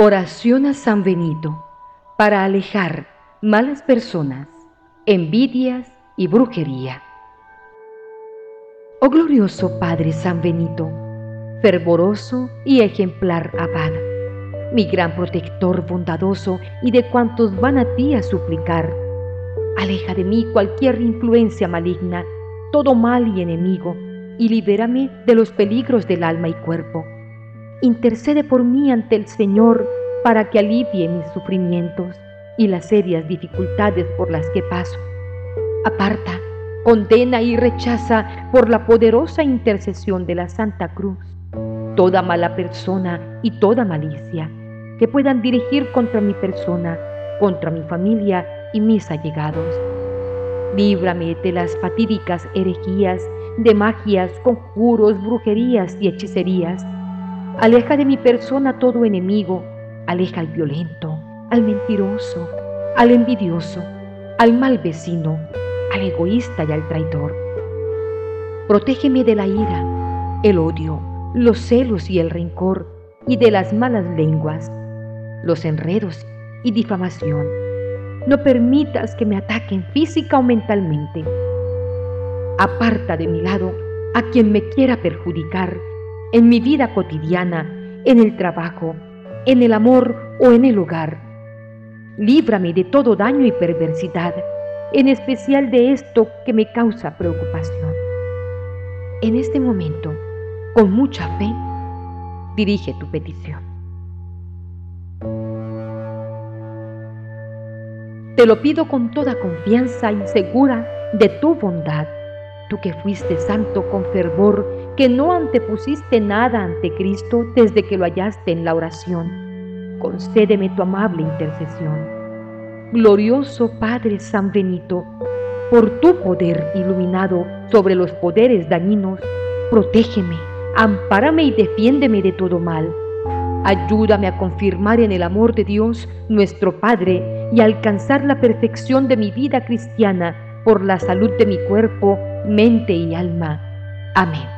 Oración a San Benito para alejar malas personas, envidias y brujería. Oh glorioso Padre San Benito, fervoroso y ejemplar abad, mi gran protector bondadoso y de cuantos van a ti a suplicar, aleja de mí cualquier influencia maligna, todo mal y enemigo, y libérame de los peligros del alma y cuerpo. Intercede por mí ante el Señor para que alivie mis sufrimientos y las serias dificultades por las que paso. Aparta, condena y rechaza por la poderosa intercesión de la Santa Cruz toda mala persona y toda malicia que puedan dirigir contra mi persona, contra mi familia y mis allegados. Líbrame de las fatídicas herejías, de magias, conjuros, brujerías y hechicerías. Aleja de mi persona todo enemigo, aleja al violento, al mentiroso, al envidioso, al mal vecino, al egoísta y al traidor. Protégeme de la ira, el odio, los celos y el rencor, y de las malas lenguas, los enredos y difamación. No permitas que me ataquen física o mentalmente. Aparta de mi lado a quien me quiera perjudicar en mi vida cotidiana, en el trabajo, en el amor o en el hogar. Líbrame de todo daño y perversidad, en especial de esto que me causa preocupación. En este momento, con mucha fe, dirige tu petición. Te lo pido con toda confianza y segura de tu bondad, tú que fuiste santo con fervor, que no antepusiste nada ante Cristo desde que lo hallaste en la oración. Concédeme tu amable intercesión. Glorioso Padre San Benito, por tu poder iluminado sobre los poderes dañinos, protégeme Ampárame y defiéndeme de todo mal. Ayúdame a confirmar en el amor de Dios, nuestro Padre, y a alcanzar la perfección de mi vida cristiana por la salud de mi cuerpo, mente y alma. Amén.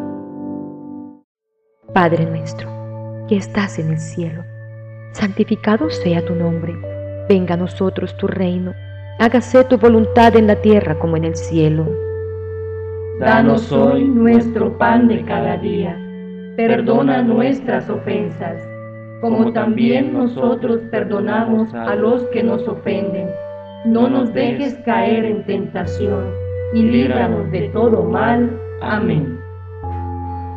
Padre nuestro, que estás en el cielo, santificado sea tu nombre, venga a nosotros tu reino, hágase tu voluntad en la tierra como en el cielo. Danos hoy nuestro pan de cada día perdona nuestras ofensas, como también nosotros perdonamos a los que nos ofenden. No nos dejes caer en tentación, y líbranos de todo mal. Amén.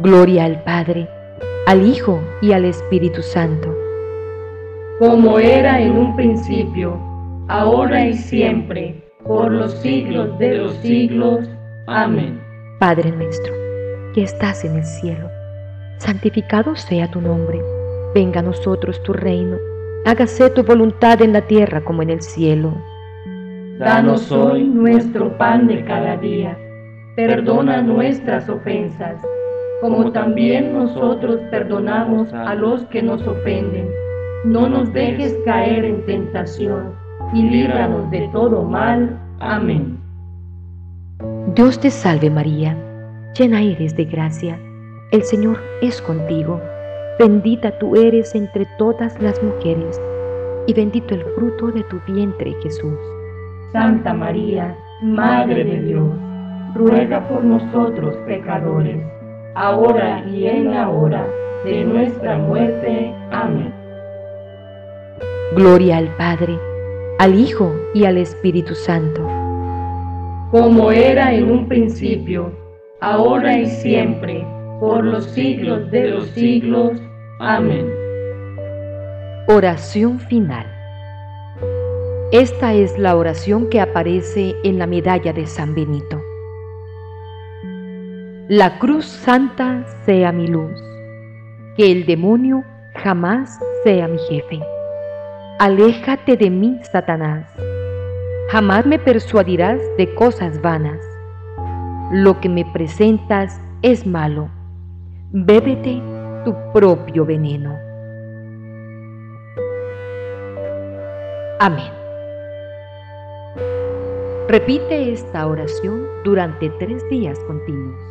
Gloria al Padre, al Hijo y al Espíritu Santo. Como era en un principio, ahora y siempre, por los siglos de los siglos. Amén. Padre nuestro, que estás en el cielo, santificado sea tu nombre, venga a nosotros tu reino, hágase tu voluntad en la tierra como en el cielo. Danos hoy nuestro pan de cada día, perdona nuestras ofensas, como también nosotros perdonamos a los que nos ofenden. No nos dejes caer en tentación y líbranos de todo mal. Amén. Dios te salve María, llena eres de gracia, el Señor es contigo, bendita tú eres entre todas las mujeres, y bendito el fruto de tu vientre Jesús. Santa María, Madre de Dios, ruega por nosotros pecadores, ahora y en la hora de nuestra muerte. Amén. Gloria al Padre, al Hijo y al Espíritu Santo. Como era en un principio, ahora y siempre, por los siglos de los siglos. Amén. Oración final. Esta es la oración que aparece en la medalla de San Benito. La cruz santa sea mi luz, que el demonio jamás sea mi jefe. Aléjate de mí, Satanás. Jamás me persuadirás de cosas vanas. Lo que me presentas es malo. Bébete tu propio veneno. Amén. Repite esta oración durante tres días continuos.